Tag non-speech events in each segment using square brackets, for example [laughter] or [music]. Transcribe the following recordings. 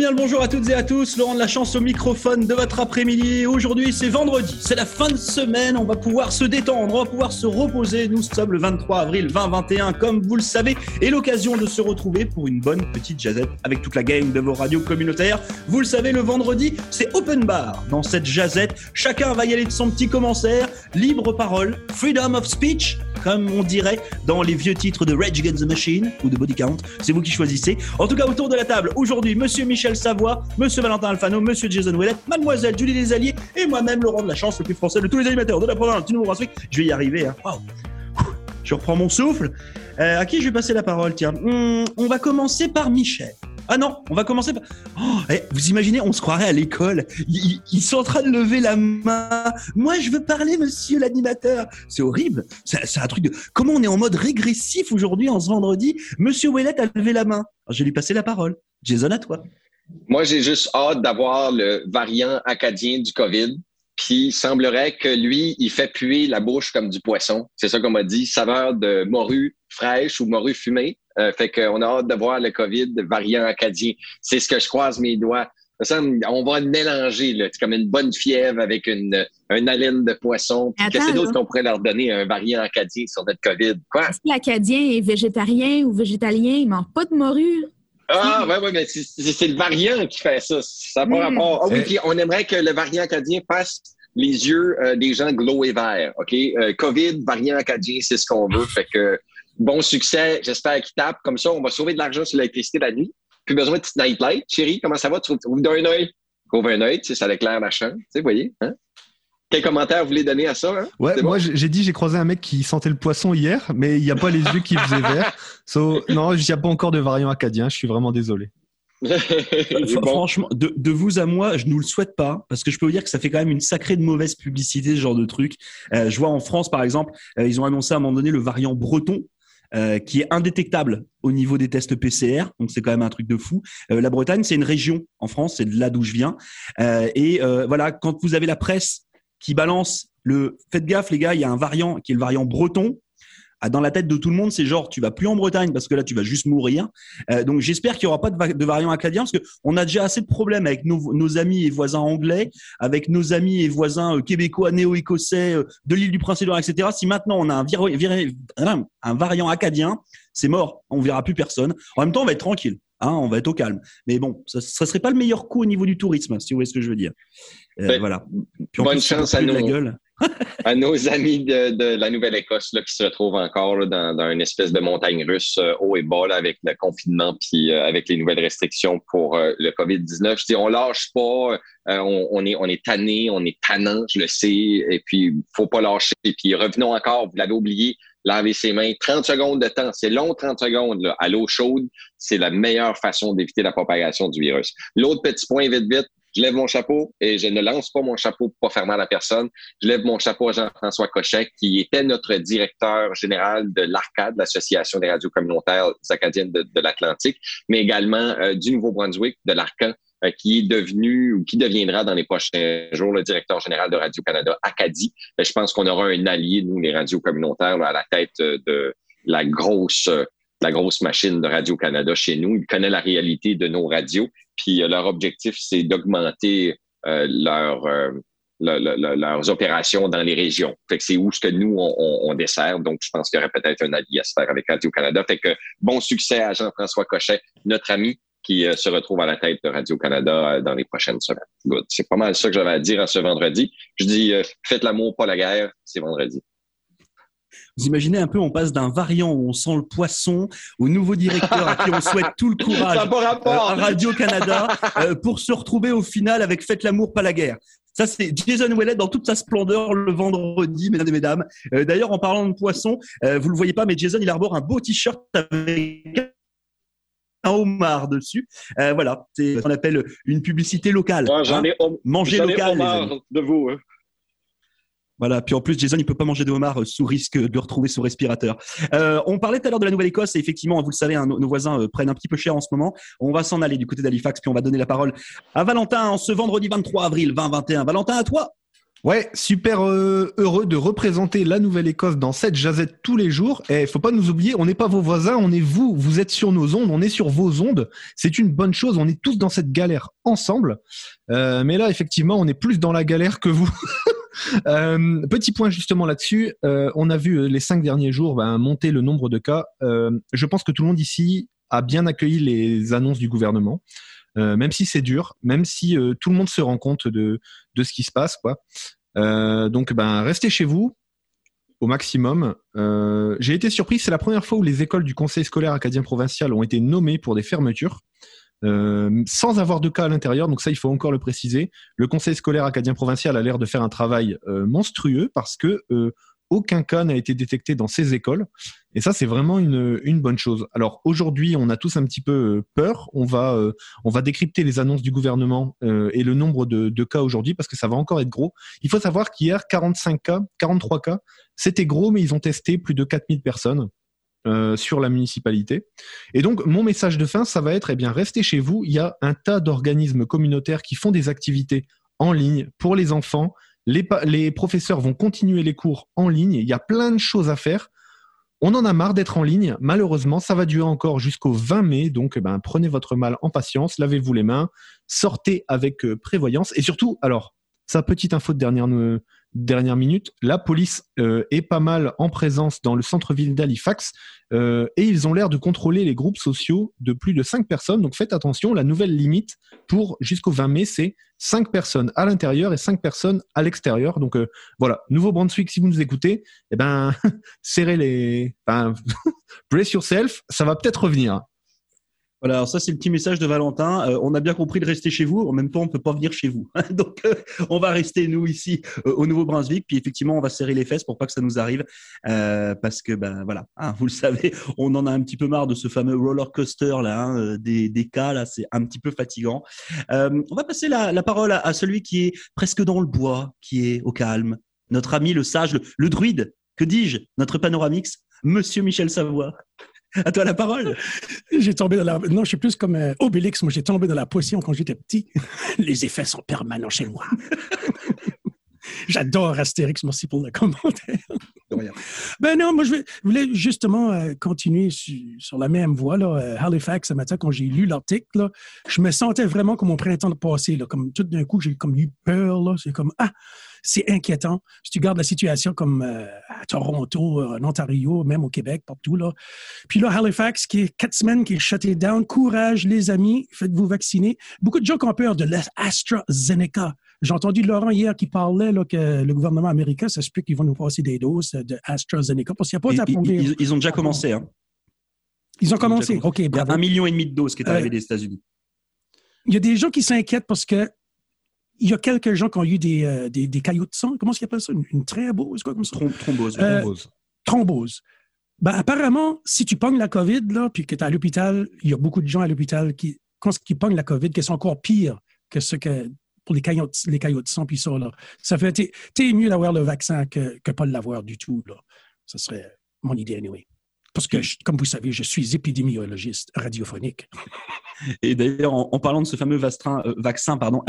bien le bonjour à toutes et à tous. Laurent de la chance au microphone de votre après-midi. Aujourd'hui, c'est vendredi. C'est la fin de semaine. On va pouvoir se détendre. On va pouvoir se reposer. Nous sommes le 23 avril 2021, comme vous le savez, et l'occasion de se retrouver pour une bonne petite jazette avec toute la gang de vos radios communautaires. Vous le savez, le vendredi, c'est open bar. Dans cette jazette, chacun va y aller de son petit commentaire. Libre parole, freedom of speech, comme on dirait dans les vieux titres de Rage Against the Machine ou de Body Count. C'est vous qui choisissez. En tout cas, autour de la table, aujourd'hui, Monsieur Michel Savoie, Monsieur Valentin Alfano, Monsieur Jason Ouellet, Mademoiselle Julie Desalliés et moi-même, Laurent de la Chance, le plus français de tous les animateurs de la province du Nouveau-Brunswick. Je vais y arriver. Hein. Je reprends mon souffle. Euh, à qui je vais passer la parole? Tiens, hmm, on va commencer par Michel. Ah non, on va commencer par. Oh, eh, vous imaginez, on se croirait à l'école. Ils, sont en train de lever la main. Moi, je veux parler, monsieur l'animateur. C'est horrible. C'est un truc de. Comment on est en mode régressif aujourd'hui, en ce vendredi? Monsieur Ouellet a levé la main. je vais lui passer la parole. Jason, à toi. Moi, j'ai juste hâte d'avoir le variant acadien du COVID. Puis, il semblerait que lui, il fait puer la bouche comme du poisson. C'est ça qu'on m'a dit. Saveur de morue fraîche ou morue fumée. Euh, fait qu'on a hâte de voir le COVID variant acadien. C'est ce que je croise mes doigts. Ça, on va mélanger, là. C'est comme une bonne fièvre avec une, une haleine de poisson. Qu'est-ce d'autre qu'on pourrait leur donner un variant acadien sur notre COVID? Quoi? Est-ce que l'Acadien est végétarien ou végétalien? Il mange pas de morue? Ah, ouais, ouais, mais c'est le variant qui fait ça. Ça n'a pas hmm. rapport. Ah oui, puis on aimerait que le variant acadien passe les yeux euh, des gens glow et verts. OK? Euh, COVID, variant acadien, c'est ce qu'on veut. Fait que bon succès, j'espère qu'il tape. Comme ça, on va sauver de l'argent sur l'électricité la nuit. Plus besoin de petite nightlight. Chérie, comment ça va? Tu ouvres d'un œil? Ouvre un œil, tu sais, ça éclaire la chambre. Tu sais, vous voyez? Hein? Quel commentaire vous voulez donner à ça? Hein? Ouais, moi j'ai dit j'ai croisé un mec qui sentait le poisson hier, mais il n'y a pas les yeux qui faisaient vert. So, non, il n'y a pas encore de variant acadien, je suis vraiment désolé. [laughs] Franchement, de, vous à moi, je ne nous le souhaite pas, parce que je peux vous dire que ça fait quand même une sacrée de mauvaise publicité, ce genre de truc. Euh, je vois en France, par exemple, euh, ils ont annoncé à un moment donné le variant breton, euh, qui est indétectable au niveau des tests PCR. Donc c'est quand même un truc de fou. la Bretagne, c'est une région en France, c'est de là d'où je viens. et voilà, quand vous avez la presse qui balance le faites gaffe les gars, il y a un variant qui est le variant breton ah, dans la tête de tout le monde, c'est genre tu vas plus en Bretagne parce que là tu vas juste mourir. Euh, donc j'espère qu'il y aura pas de, variant acadien parce que on a déjà assez de problèmes avec nos, nos amis et voisins anglais, avec nos amis et voisins euh, québécois, néo-écossais euh, de l'île du Prince-Édouard, etc. Si maintenant on a un, un variant acadien, c'est mort, on verra plus personne. En même temps, on va être tranquille. Hein, on va être au calme. Mais bon, ça, ça serait pas le meilleur coup au niveau du tourisme, si vous voyez ce que je veux dire. Euh, voilà. bonne chance [laughs] à nos amis de, la Nouvelle-Écosse qui se retrouvent encore dans, une espèce de montagne russe euh, haut et bas avec le confinement puis euh, avec les nouvelles restrictions pour le COVID-19. Je dis, on lâche pas, on, est, on est tanné, on est tannant, je le sais, et puis faut pas lâcher. Et puis revenons encore, vous l'avez oublié, laver ses mains. 30 secondes de temps, c'est long 30 secondes là, à l'eau chaude, c'est la meilleure façon d'éviter la propagation du virus. L'autre petit point, vite, vite, je lève mon chapeau et je ne lance pas mon chapeau pour pas faire mal à personne. Je lève mon chapeau à Jean-François Cochet, qui était notre directeur général de l'ARCAD, l'Association des radios communautaires acadiennes de, l'Atlantique, mais également euh, du Nouveau-Brunswick, de l'ARCAN, euh, qui est devenu ou qui deviendra dans les prochains jours le directeur général de Radio-Canada Acadie. Ben, je pense qu'on aura un allié, nous, les radios communautaires, à la tête de la grosse la grosse machine de Radio-Canada chez nous. Il connaît la réalité de nos radios. Puis euh, leur objectif, c'est d'augmenter euh, euh, leurs opérations dans les régions. Fait que c'est où ce que nous, on, on, dessert. Donc, je pense qu'il y aurait peut-être un allié à se faire avec Radio-Canada. Fait que bon succès à Jean-François Cochet, notre ami qui se retrouve à la tête de Radio-Canada dans les prochaines semaines. C'est pas mal ça que j'avais à dire à ce vendredi. Je dis, faites l'amour, pas la guerre. C'est vendredi. Vous imaginez un peu, on passe d'un variant où on sent le poisson au nouveau directeur à qui on souhaite tout le [laughs] courage euh, à Radio-Canada euh, pour se retrouver au final avec Faites l'amour, pas la guerre. Ça, c'est Jason Ouellet dans toute sa splendeur le vendredi, mesdames et mesdames. Euh, d'ailleurs, en parlant de poisson, vous le voyez pas, mais Jason, il arbore un beau t-shirt avec un homard dessus. voilà, c'est ce qu'on appelle une publicité locale. J'en ai, hein. manger local. de vous. Hein. Voilà. Puis en plus, Jason, il peut pas manger de homard euh, sous risque de retrouver son respirateur. Euh, on parlait tout à l'heure de la Nouvelle-Écosse et effectivement, vous le savez, hein, nos, voisins euh, prennent un petit peu cher en ce moment. On va s'en aller du côté d'Halifax, puis on va donner la parole à Valentin en ce vendredi 23 avril 2021. Valentin, à toi. Ouais, super euh, heureux de représenter la Nouvelle-Écosse dans cette jazette tous les jours. Et faut pas nous oublier, on n'est pas vos voisins, on est vous. Vous êtes sur nos ondes, on est sur vos ondes. C'est une bonne chose. On est tous dans cette galère ensemble. Euh, mais là, effectivement, on est plus dans la galère que vous. [laughs] Euh, petit point justement là-dessus. on a vu les cinq derniers jours ben, monter le nombre de cas. je pense que tout le monde ici a bien accueilli les annonces du gouvernement. Euh, même si c'est dur, même si euh, tout le monde se rend compte de, de ce qui se passe. Quoi. Euh, donc, ben, restez chez vous au maximum. J'ai été surpris, c'est la première fois où les écoles du Conseil scolaire acadien provincial ont été nommées pour des fermetures. sans avoir de cas à l'intérieur, donc ça il faut encore le préciser. Le Conseil scolaire acadien provincial a l'air de faire un travail monstrueux parce que aucun cas n'a été détecté dans ces écoles. Et ça, c'est vraiment une, bonne chose. Alors aujourd'hui, on a tous un petit peu euh, peur. On va, euh, on va décrypter les annonces du gouvernement euh, et le nombre de, de cas aujourd'hui parce que ça va encore être gros. Il faut savoir qu'hier, 45 cas, 43 cas, c'était gros, mais ils ont testé plus de 4000 personnes. Euh, sur la municipalité. Et donc, mon message de fin, ça va être, eh bien, restez chez vous. Il y a un tas d'organismes communautaires qui font des activités en ligne pour les enfants, les, professeurs vont continuer les cours en ligne. Il y a plein de choses à faire. On en a marre d'être en ligne. Malheureusement, ça va durer encore jusqu'au 20 mai. Donc, ben, prenez votre mal en patience, lavez-vous les mains, sortez avec euh, prévoyance. Et surtout, alors, sa petite info de dernière, dernière minute, la police euh, est pas mal en présence dans le centre-ville d'Halifax euh, et ils ont l'air de contrôler les groupes sociaux de plus de 5 personnes. Donc faites attention, la nouvelle limite pour jusqu'au 20 mai, c'est 5 personnes à l'intérieur et 5 personnes à l'extérieur. Donc euh, voilà, Nouveau-Brunswick, si vous nous écoutez, eh ben, [laughs] serrez les... Enfin, [laughs] yourself, ça va peut-être revenir. Voilà, alors ça c'est le petit message de Valentin. Euh, on a bien compris de rester chez vous. En même temps, on peut pas venir chez vous. [laughs] Donc, euh, on va rester nous ici euh, au Nouveau-Brunswick. Puis effectivement, on va serrer les fesses pour pas que ça nous arrive, parce que ben voilà, hein, vous le savez, on en a un petit peu marre de ce fameux roller coaster là, hein, des, des, cas là, c'est un petit peu fatigant. on va passer la, la parole à, à, celui qui est presque dans le bois, qui est au calme, notre ami le sage, le, le druide. Que dis-je Notre panoramix, Monsieur Michel Savoie. [laughs] À toi la parole. J'ai tombé dans la. Non, je suis plus comme euh, Obélix. Moi, j'ai tombé dans la potion quand j'étais petit. [laughs] Les effets sont permanents chez moi. [laughs] J'adore Astérix. Merci pour le commentaire. Ben non, moi, je, voulais justement euh, continuer sur, la même voie. Là, euh, Halifax, ce matin, quand j'ai lu l'article, je me sentais vraiment comme mon printemps de passé. Là, comme tout d'un coup, j'ai comme eu peur. C'est comme, ah, c'est inquiétant. Si tu gardes la situation comme euh, à Toronto, en Ontario, même au Québec, partout, là. Puis là, Halifax, qui est quatre semaines, qui est shutté down. Courage, les amis, faites-vous vacciner. Beaucoup de gens qui ont peur de l'AstraZeneca. J'ai entendu Laurent hier qui parlait là, que le gouvernement américain s'explique qu'ils vont nous passer des doses de AstraZeneca parce qu'il n'y a pas ils, ils, ont déjà commencé. Hein. Ils ont commencé. OK, Il y a un million et demi de doses qui est arrivé euh, des États-Unis. Il y a des gens qui s'inquiètent parce que il y a quelques gens qui ont eu des, euh, des, des caillots de sang. Comment est-ce qu'ils appellent ça? Une, une quoi, comme ça? thrombose. Euh, thrombose. thrombose. Ben, apparemment, si tu pognes la COVID, là, puis que tu es à l'hôpital, il y a beaucoup de gens à l'hôpital qui, quand pognent la COVID, qui sont encore pires que ce que pour les caillots, les caillots de sang, puis ça, là. Ça fait, t'es mieux d'avoir le vaccin que, que pas l'avoir du tout, là. Ça serait mon idée, anyway. Parce que, comme vous savez, je suis épidémiologiste radiophonique. [laughs] Et d'ailleurs, en, parlant de ce fameux euh, vaccin, pardon,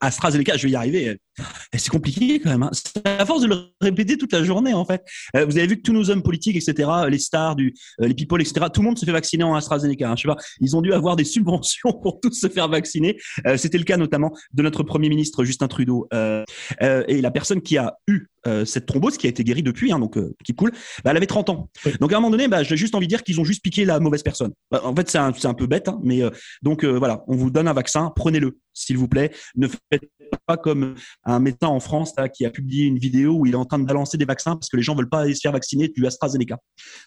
AstraZeneca, je vais y arriver. Euh, c'est compliqué quand même. Hein. C'est à force de le répéter toute la journée, en fait. Euh, vous avez vu que tous nos hommes politiques, etc., les stars, du, les people, etc., tout le monde se fait vacciner en AstraZeneca. Hein. Je ils ont dû avoir des subventions [laughs] pour tous se faire vacciner. C'était le cas notamment de notre premier ministre Justin Trudeau. et la personne qui a eu cette thrombose, qui a été guérie depuis, hein, donc qui coule, bah, elle avait 30 ans. Donc à un moment donné, bah, j'ai juste envie de dire qu'ils ont juste piqué la mauvaise personne. Bah, en fait, c'est un, un, peu bête, hein, mais euh, donc euh, voilà, on vous donne un vaccin, prenez-le, s'il vous plaît. Ne faites pas comme un médecin en France qui a publié une vidéo où il est en train de balancer des vaccins parce que les gens veulent pas aller se faire vacciner du AstraZeneca.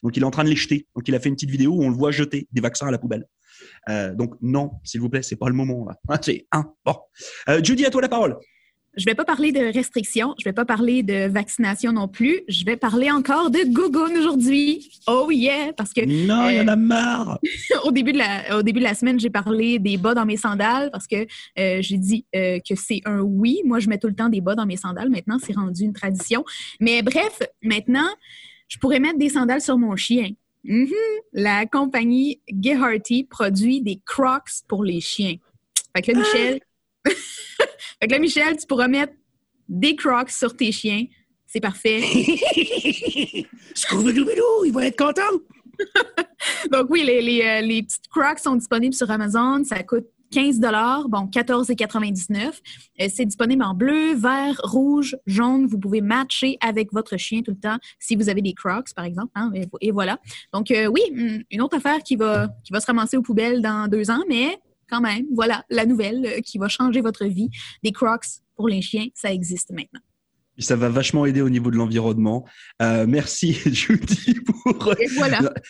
Donc il est en train de les jeter. Donc il a fait une petite vidéo où on le voit jeter des vaccins à la poubelle. Euh, donc non, s'il vous plaît, c'est pas le moment. [laughs] C'est un. Bon, Judy, à toi la parole. Je ne vais pas parler de restrictions, je ne vais pas parler de vaccination non plus. Je vais parler encore de Google aujourd'hui. Oh yeah! Parce que. Non, il y en a euh, marre! [laughs] au, début de la, au début de la semaine, j'ai parlé des bas dans mes sandales parce que euh, j'ai dit euh, que c'est un oui. Moi, je mets tout le temps des bas dans mes sandales. Maintenant, c'est rendu une tradition. Mais bref, maintenant, je pourrais mettre des sandales sur mon chien. Mm-hmm. La compagnie Geharty produit des Crocs pour les chiens. Fait que là, Michel. Fait que là, Michel, tu pourras mettre des Crocs sur tes chiens. C'est parfait. [laughs] Scooby-Doo, il va être content! [laughs] Donc oui, les, les, euh, les petites Crocs sont disponibles sur Amazon. Ça coûte 15 bon 14,99. Euh, c'est disponible en bleu, vert, rouge, jaune. Vous pouvez matcher avec votre chien tout le temps si vous avez des Crocs, par exemple. Hein, et, voilà. Donc euh, oui, hmm, une autre affaire qui va, qui va se ramasser aux poubelles dans deux ans, mais quand même, voilà la nouvelle euh, qui va changer votre vie. Des Crocs pour les chiens, ça existe maintenant ça va vachement aider au niveau de l'environnement. Euh, merci [laughs] Judy pour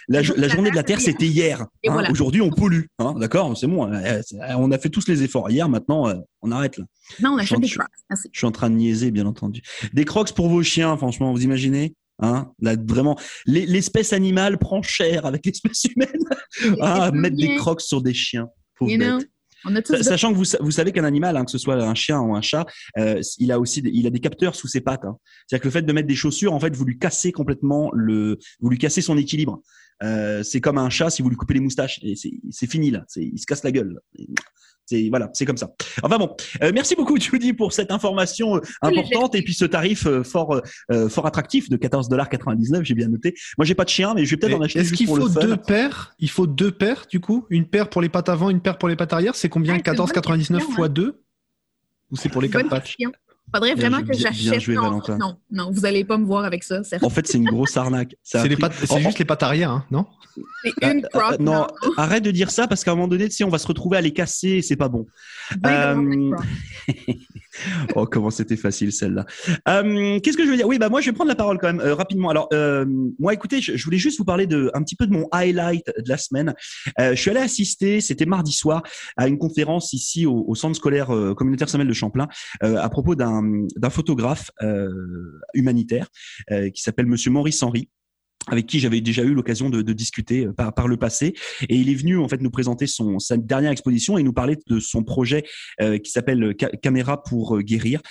la, journée de la Terre, c'était hier. Hein. Aujourd'hui, on pollue, hein, d'accord C'est bon. Euh, on a fait tous les efforts hier. Maintenant, euh, on arrête là. Non, on achète des crocs. Je suis en train de niaiser, bien entendu. Des crocs pour vos chiens, franchement, vous imaginez Hein, là, vraiment, l'espèce animale prend cher avec l'espèce humaine. ah, mettre des crocs sur des chiens. Pauvre Sachant que vous, vous savez qu'un animal, hein, que ce soit un chien ou un chat, euh, il a aussi il a des capteurs sous ses pattes. Hein. C'est-à-dire que le fait de mettre des chaussures, en fait, vous lui cassez complètement le, vous lui cassez son équilibre. Euh, c'est comme un chat si vous lui coupez les moustaches, et c'est fini là, il se casse la gueule. C'est voilà, c'est comme ça. Enfin bon, euh, merci beaucoup Judy pour cette information euh, importante. Et puis ce tarif euh, fort fort attractif de 14,99 j'ai bien noté. Moi j'ai pas de chien mais je vais peut-être en acheter Est-ce qu'il faut deux paires? Il faut deux paires du coup, une paire pour les pattes avant, une paire pour les pattes arrière, c'est combien? 14,99 fois 2 Ou c'est pour les quatre pattes Faudrait vraiment que j'achète. Non, non, non, vous allez pas me voir avec ça. En fait, c'est une grosse arnaque. C'est juste les pattes arrière, hein, non? C'est une euh, croc. non, arrête de dire ça parce qu'à un moment donné, tu sais, on va se retrouver à les casser et c'est pas bon. Euh... [laughs] oh, comment c'était facile celle-là. Euh, Qu'est-ce que je veux dire? Oui, bah moi, je vais prendre la parole quand même euh, rapidement. Alors, euh, moi, écoutez, je, voulais juste vous parler de un petit peu de mon highlight de la semaine. je suis allé assister, c'était mardi soir, à une conférence ici au, centre scolaire communautaire Samuel de Champlain à propos d'un photographe humanitaire qui s'appelle Monsieur Maurice Henry avec qui j'avais déjà eu l'occasion de, de, discuter euh, par, par le passé. Et il est venu en fait nous présenter son, sa dernière exposition et nous parler de son projet euh, qui s'appelle Caméra pour euh, guérir.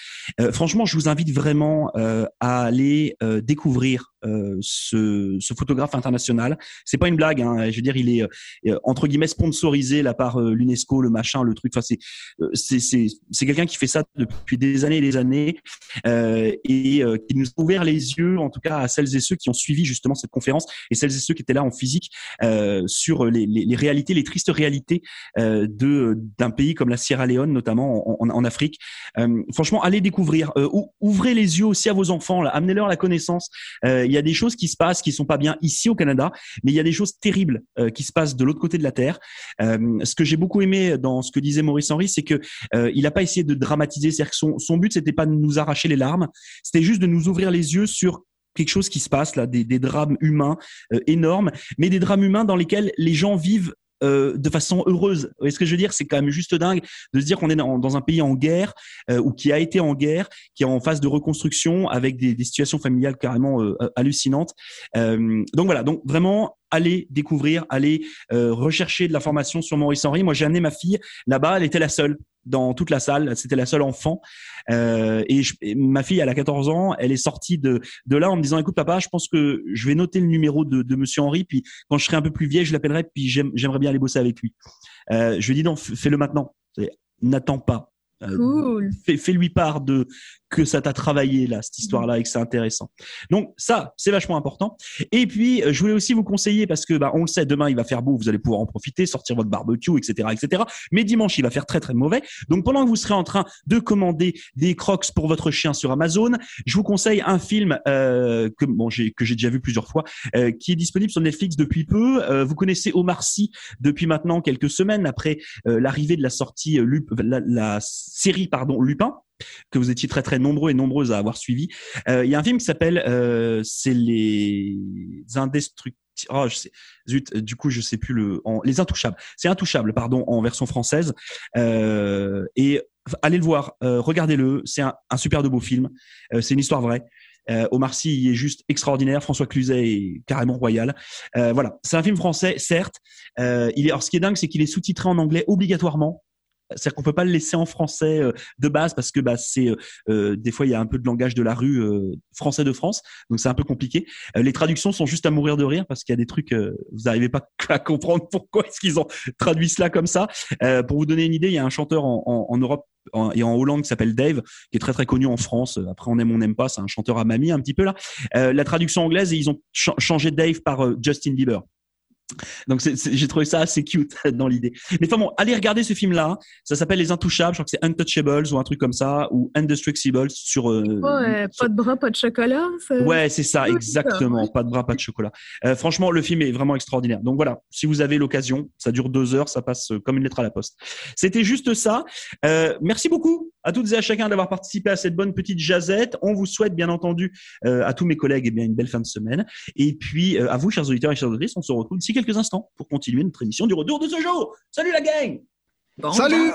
Euh, franchement, je vous invite vraiment euh, à aller découvrir ce, ce, photographe international. C'est pas une blague, hein. je veux dire, il est entre guillemets sponsorisé là par l'UNESCO, le machin, le truc. Enfin, c'est c'est c'est quelqu'un qui fait ça depuis des années et des années et qui nous a ouvert les yeux, en tout cas à celles et ceux qui ont suivi justement cette conférence et celles et ceux qui étaient là en physique euh, sur les, les, les, réalités, les tristes réalités euh, de d'un pays comme la Sierra Leone, notamment en, en, en Afrique. Euh, franchement, allez découvrir, euh, ouvrez les yeux aussi à vos enfants, amenez-leur la connaissance. Euh, il y a des choses qui se passent qui sont pas bien ici au Canada, mais il y a des choses terribles qui se passent de l'autre côté de la terre. ce que j'ai beaucoup aimé dans ce que disait Maurice Henry, c'est que il n'a pas essayé de dramatiser, c'est-à-dire que son, son but c'était pas de nous arracher les larmes, c'était juste de nous ouvrir les yeux sur quelque chose qui se passe là, des, drames humains euh, énormes, mais des drames humains dans lesquels les gens vivent euh, de façon heureuse. Vous ce que je veux dire? C'est quand même juste dingue de se dire qu'on est dans, un pays en guerre euh, ou qui a été en guerre, qui est en phase de reconstruction avec des, situations familiales carrément euh, hallucinantes. Donc voilà, donc vraiment allez découvrir, allez rechercher de l'information sur Maurice Henry. Moi, j'ai amené ma fille là-bas, elle était la seule dans toute la salle. C'était la seule enfant. Euh, et, ma fille, elle a 14 ans. Elle est sortie de, de là en me disant, écoute papa, je pense que je vais noter le numéro de, Monsieur Henry. Puis quand je serai un peu plus vieille, je l'appellerai. Puis j'aimerais bien aller bosser avec lui. Euh, je lui dis non, fais-le maintenant. N'attends pas. Euh, cool. Fais-lui part de que ça t'a travaillé là cette histoire-là et que c'est intéressant. Donc ça, c'est vachement important. Et puis euh, je voulais aussi vous conseiller parce que bah, on le sait, demain il va faire beau, vous allez pouvoir en profiter, sortir votre barbecue, etc., etc. Mais dimanche il va faire très très mauvais. Donc pendant que vous serez en train de commander des Crocs pour votre chien sur Amazon, je vous conseille un film euh, que bon j'ai que j'ai déjà vu plusieurs fois, euh, qui est disponible sur Netflix depuis peu. Euh, vous connaissez Omar Sy depuis maintenant quelques semaines après euh, l'arrivée de la sortie la, la série pardon Lupin que vous étiez très très nombreux et nombreuses à avoir suivi. Euh, il y a un film qui s'appelle euh, c'est les indestructibles. Oh, je sais, zut, du coup, je sais plus le. Les Intouchables. C'est Intouchables, pardon, en version française. Euh, et allez le voir, euh, regardez-le. C'est un, un, super de beau film. Euh, c'est une histoire vraie. Euh, Omar Sy est juste extraordinaire. François Cluzet est carrément royal. voilà, c'est un film français, certes. il est. Alors, ce qui est dingue, c'est qu'il est sous-titré en anglais obligatoirement c'est-à-dire qu'on peut pas le laisser en français de base parce que bah, c'est des fois il y a un peu de langage de la rue français de France, donc c'est un peu compliqué. les traductions sont juste à mourir de rire parce qu'il y a des trucs vous n'arrivez pas [laughs] à comprendre pourquoi est-ce qu'ils ont traduit cela comme ça. pour vous donner une idée, il y a un chanteur en, Europe et en Hollande qui s'appelle Dave, qui est très très connu en France. Après, on aime, on n'aime pas. C'est un chanteur à mamie un petit peu là. la traduction anglaise, ils ont changé Dave par Justin Bieber. Donc j'ai trouvé ça assez cute [laughs] dans l'idée. Mais enfin bon, allez regarder ce film-là. Ça s'appelle Les Intouchables. Je crois que c'est Untouchables ou un truc comme ça, ou Indestructibles sur. Euh, euh, Pas de bras, pas de chocolat. Ouais, c'est ça, exactement. Pas de bras, pas de chocolat. Euh, franchement, le film est vraiment extraordinaire. Donc voilà, si vous avez l'occasion, ça dure deux heures, ça passe comme une lettre à la poste. C'était juste ça. merci beaucoup à toutes et à chacun d'avoir participé à cette bonne petite jazette. On vous souhaite bien entendu à tous mes collègues et eh bien une belle fin de semaine. Et puis à vous, chers auditeurs et chers auditrices, on se retrouve d'ici quelques instants pour continuer notre émission du retour de ce jour. Salut la gang Salut